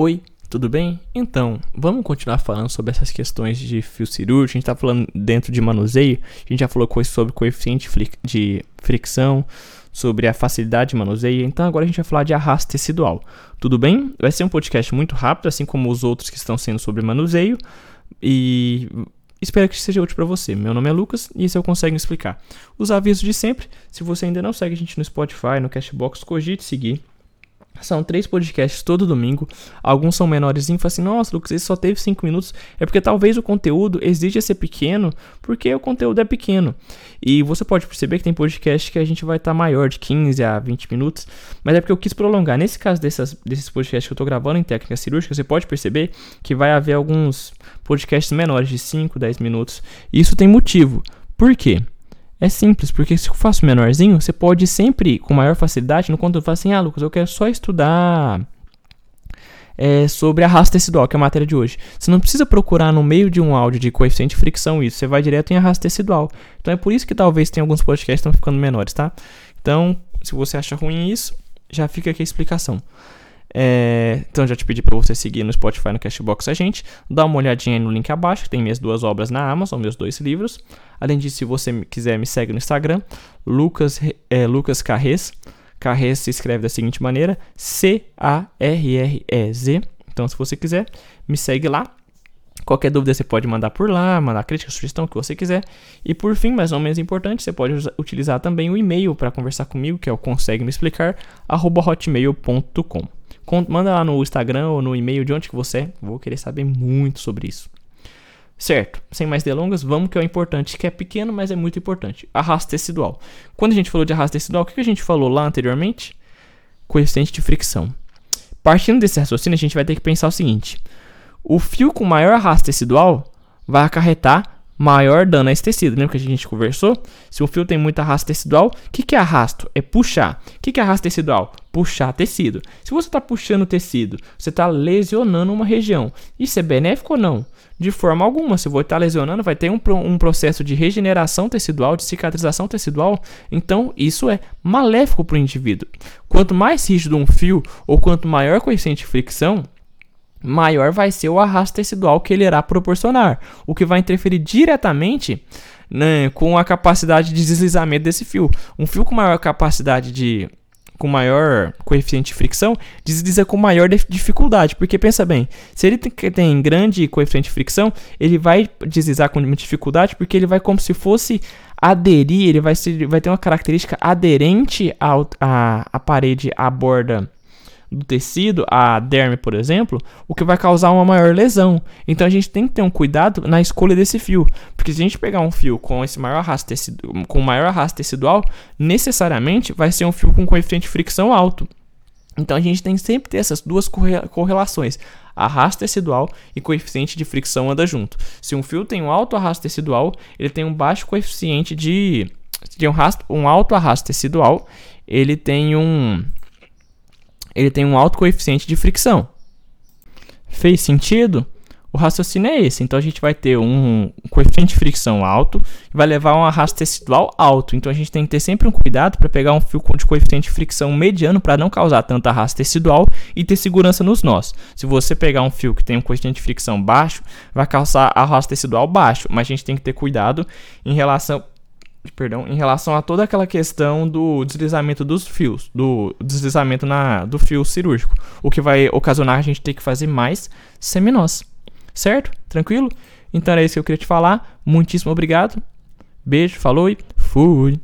Oi, tudo bem? Então, vamos continuar falando sobre essas questões de fio cirúrgico. A gente está falando dentro de manuseio, a gente já falou coisas sobre coeficiente de fricção, sobre a facilidade de manuseio. Então, agora a gente vai falar de arrasto tecidual. Tudo bem? Vai ser um podcast muito rápido, assim como os outros que estão sendo sobre manuseio. E Espero que seja útil para você. Meu nome é Lucas e isso eu consigo explicar. Os avisos de sempre. Se você ainda não segue a gente no Spotify, no Cashbox, cogite seguir. São três podcasts todo domingo. Alguns são menores e assim, nossa, Lucas, esse só teve cinco minutos. É porque talvez o conteúdo exija ser pequeno, porque o conteúdo é pequeno. E você pode perceber que tem podcast que a gente vai estar tá maior, de 15 a 20 minutos. Mas é porque eu quis prolongar. Nesse caso dessas, desses podcasts que eu estou gravando em técnica cirúrgica, você pode perceber que vai haver alguns podcasts menores, de 5, 10 minutos. E isso tem motivo. Por quê? É simples, porque se eu faço menorzinho, você pode sempre, com maior facilidade, no conteúdo, falar assim: ah, Lucas, eu quero só estudar é, sobre arrasto tecidual, que é a matéria de hoje. Você não precisa procurar no meio de um áudio de coeficiente de fricção isso, você vai direto em arrasto tecidual. Então é por isso que talvez tenha alguns podcasts que estão ficando menores, tá? Então, se você acha ruim isso, já fica aqui a explicação. É, então já te pedi para você seguir no Spotify, no Cashbox a gente, dá uma olhadinha no link abaixo, que tem minhas duas obras na Amazon, meus dois livros. Além disso, se você quiser me segue no Instagram, Lucas, é, Lucas Carrez. Carrez se escreve da seguinte maneira: C-A-R-R-E-Z. Então, se você quiser, me segue lá. Qualquer dúvida você pode mandar por lá, mandar crítica, sugestão, o que você quiser. E por fim, mas não menos importante, você pode utilizar também o e-mail para conversar comigo, que é o consegue me explicar, hotmail.com. Manda lá no Instagram ou no e-mail de onde que você é. Vou querer saber muito sobre isso. Certo, sem mais delongas, vamos que é o importante, que é pequeno, mas é muito importante. Arrasto tecidual. Quando a gente falou de arrasto tecidual, o que a gente falou lá anteriormente? Coeficiente de fricção. Partindo desse raciocínio, a gente vai ter que pensar o seguinte: o fio com maior arrasto tecidual vai acarretar maior dano a esse tecido. Lembra que a gente conversou? Se o fio tem muito arrasto tecidual, o que, que é arrasto? É puxar. O que, que é arrasto tecidual? Puxar tecido. Se você está puxando o tecido, você está lesionando uma região. Isso é benéfico ou não? De forma alguma. Se você está lesionando, vai ter um, um processo de regeneração tecidual, de cicatrização tecidual. Então, isso é maléfico para o indivíduo. Quanto mais rígido um fio, ou quanto maior coeficiente de fricção, maior vai ser o arrasto tecidual que ele irá proporcionar, o que vai interferir diretamente né, com a capacidade de deslizamento desse fio. Um fio com maior capacidade de com maior coeficiente de fricção, desliza com maior dificuldade, porque pensa bem, se ele tem, grande coeficiente de fricção, ele vai deslizar com dificuldade, porque ele vai como se fosse aderir, ele vai, ser, vai ter uma característica aderente à, à parede, à borda do tecido, a derme, por exemplo, o que vai causar uma maior lesão. Então a gente tem que ter um cuidado na escolha desse fio, porque se a gente pegar um fio com esse maior arrasto tecido, com maior arrasto tecidual, necessariamente vai ser um fio com coeficiente de fricção alto. Então a gente tem que sempre ter essas duas correlações. Arrasto tecidual e coeficiente de fricção anda junto. Se um fio tem um alto arrasto tecidual, ele tem um baixo coeficiente de. de um, rasto, um alto arrasto tecidual, ele tem um ele tem um alto coeficiente de fricção. Fez sentido? O raciocínio é esse. Então a gente vai ter um coeficiente de fricção alto e vai levar um arrasto tecidual alto. Então a gente tem que ter sempre um cuidado para pegar um fio de coeficiente de fricção mediano para não causar tanto arrasto tecidual e ter segurança nos nós. Se você pegar um fio que tem um coeficiente de fricção baixo, vai causar arrasto tecidual baixo, mas a gente tem que ter cuidado em relação perdão, em relação a toda aquela questão do deslizamento dos fios, do deslizamento na, do fio cirúrgico, o que vai ocasionar a gente ter que fazer mais seminós. Certo? Tranquilo? Então era isso que eu queria te falar. Muitíssimo obrigado. Beijo, falou e fui.